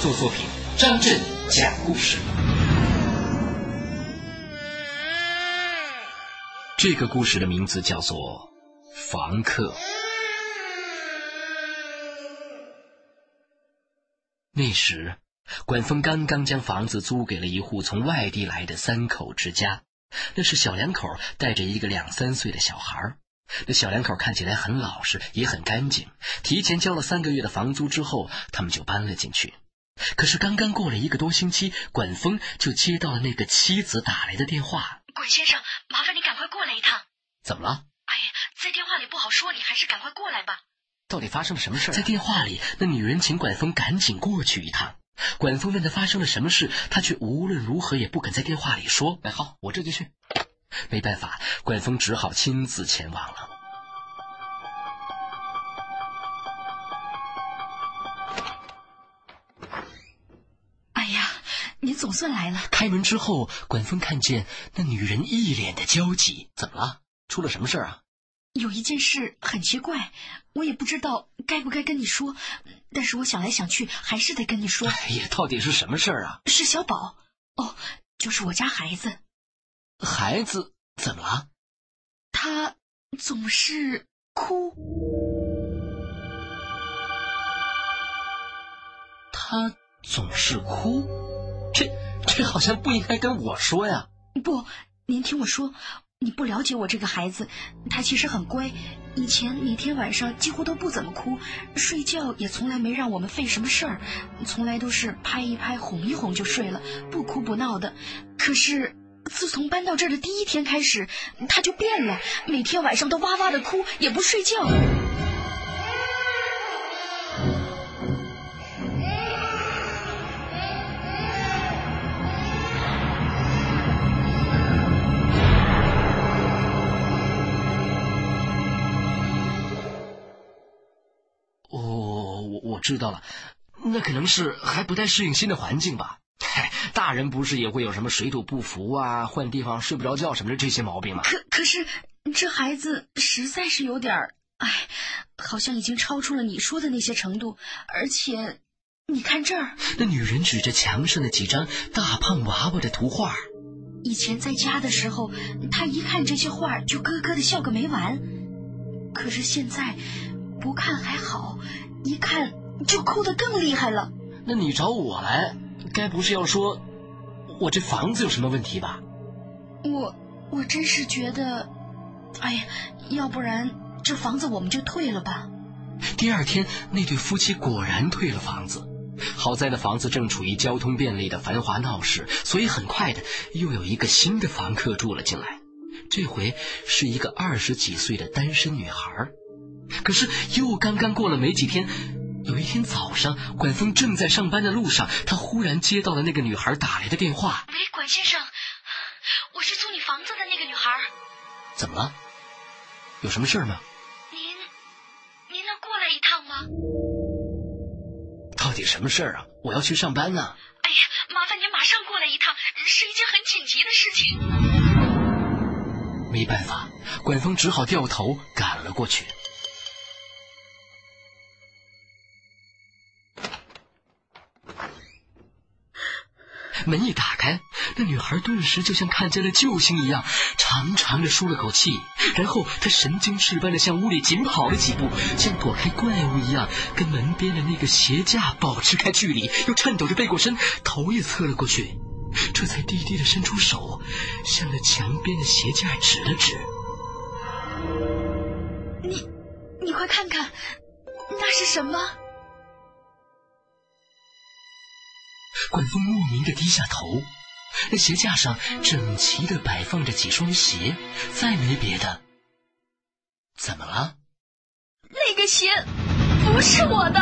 作作品，张震讲故事。这个故事的名字叫做《房客》。那时，管峰刚刚将房子租给了一户从外地来的三口之家，那是小两口带着一个两三岁的小孩。那小两口看起来很老实，也很干净。提前交了三个月的房租之后，他们就搬了进去。可是刚刚过了一个多星期，管风就接到了那个妻子打来的电话。管先生，麻烦你赶快过来一趟。怎么了？哎呀，在电话里不好说，你还是赶快过来吧。到底发生了什么事？在电话里，那女人请管风赶紧过去一趟。管风问他发生了什么事，他却无论如何也不肯在电话里说。哎，好，我这就去。没办法，管风只好亲自前往了。呀，你总算来了！开门之后，管风看见那女人一脸的焦急。怎么了？出了什么事啊？有一件事很奇怪，我也不知道该不该跟你说，但是我想来想去，还是得跟你说。哎呀，到底是什么事儿啊？是小宝，哦，就是我家孩子。孩子怎么了？他总是哭。他总是哭，这好像不应该跟我说呀。不，您听我说。你不了解我这个孩子，他其实很乖，以前每天晚上几乎都不怎么哭，睡觉也从来没让我们费什么事儿，从来都是拍一拍、哄一哄就睡了，不哭不闹的。可是自从搬到这儿的第一天开始，他就变了，每天晚上都哇哇的哭，也不睡觉。知道了，那可能是还不太适应新的环境吧。嗨，大人不是也会有什么水土不服啊、换地方睡不着觉什么的这些毛病吗？可可是这孩子实在是有点儿，哎，好像已经超出了你说的那些程度。而且，你看这儿，那女人指着墙上的几张大胖娃娃的图画。以前在家的时候，他一看这些画就咯咯的笑个没完。可是现在，不看还好，一看。就哭得更厉害了。那你找我来，该不是要说，我这房子有什么问题吧？我我真是觉得，哎呀，要不然这房子我们就退了吧。第二天，那对夫妻果然退了房子。好在那房子正处于交通便利的繁华闹市，所以很快的又有一个新的房客住了进来。这回是一个二十几岁的单身女孩。可是又刚刚过了没几天。有一天早上，管风正在上班的路上，他忽然接到了那个女孩打来的电话。喂，管先生，我是租你房子的那个女孩。怎么了？有什么事吗？您，您能过来一趟吗？到底什么事儿啊？我要去上班呢。哎呀，麻烦您马上过来一趟，是一件很紧急的事情。没办法，管风只好掉头赶了过去。门一打开，那女孩顿时就像看见了救星一样，长长的舒了口气，然后她神经质般的向屋里紧跑了几步，像躲开怪物一样，跟门边的那个鞋架保持开距离，又颤抖着背过身，头也侧了过去，这才低低的伸出手，向着墙边的鞋架指了指：“你，你快看看，那是什么？”管风莫名的低下头，那鞋架上整齐的摆放着几双鞋，再没别的。怎么了？那个鞋不是我的。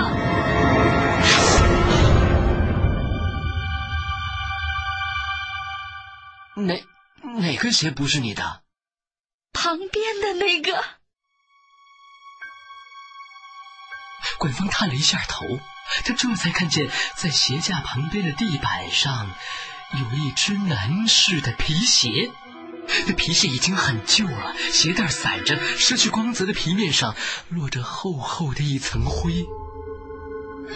哪哪个鞋不是你的？旁边的那个。管风探了一下头。他这才看见，在鞋架旁边的地板上，有一只男士的皮鞋。那皮鞋已经很旧了，鞋带散着，失去光泽的皮面上落着厚厚的一层灰。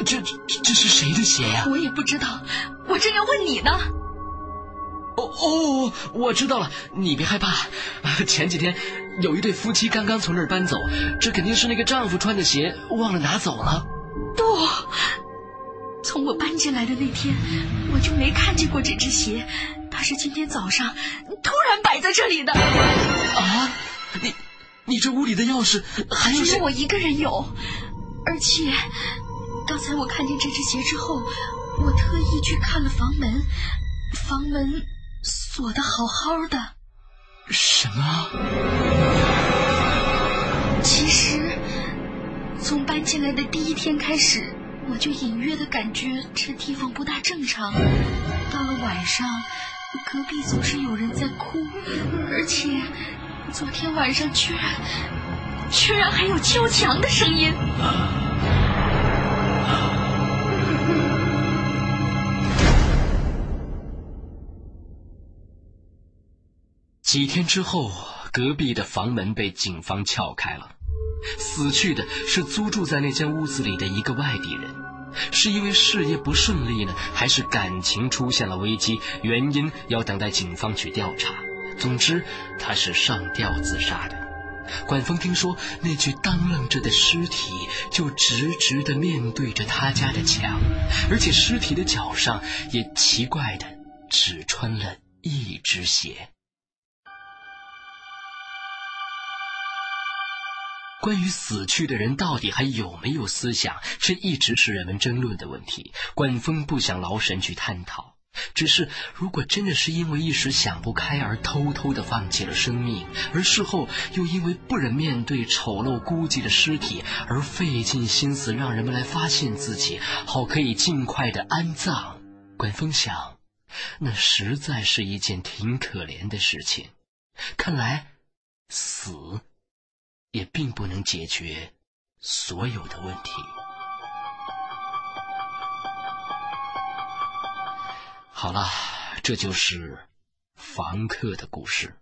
这这这是谁的鞋呀？我也不知道，我正要问你呢。哦哦，我知道了，你别害怕。前几天有一对夫妻刚刚从那儿搬走，这肯定是那个丈夫穿的鞋忘了拿走了。不，从我搬进来的那天，我就没看见过这只鞋，它是今天早上突然摆在这里的。啊，你你这屋里的钥匙还有只有我一个人有，而且刚才我看见这只鞋之后，我特意去看了房门，房门。锁的好好的，什么？其实从搬进来的第一天开始，我就隐约的感觉这地方不大正常。到了晚上，隔壁总是有人在哭，而且昨天晚上居然居然还有敲墙的声音。几天之后，隔壁的房门被警方撬开了。死去的是租住在那间屋子里的一个外地人，是因为事业不顺利呢，还是感情出现了危机？原因要等待警方去调查。总之，他是上吊自杀的。管峰听说，那具当愣着的尸体就直直的面对着他家的墙，而且尸体的脚上也奇怪的只穿了一只鞋。关于死去的人到底还有没有思想，这一直是人们争论的问题。管风不想劳神去探讨，只是如果真的是因为一时想不开而偷偷的放弃了生命，而事后又因为不忍面对丑陋孤寂的尸体而费尽心思让人们来发现自己，好可以尽快的安葬，管风想，那实在是一件挺可怜的事情。看来，死。也并不能解决所有的问题。好了，这就是房客的故事。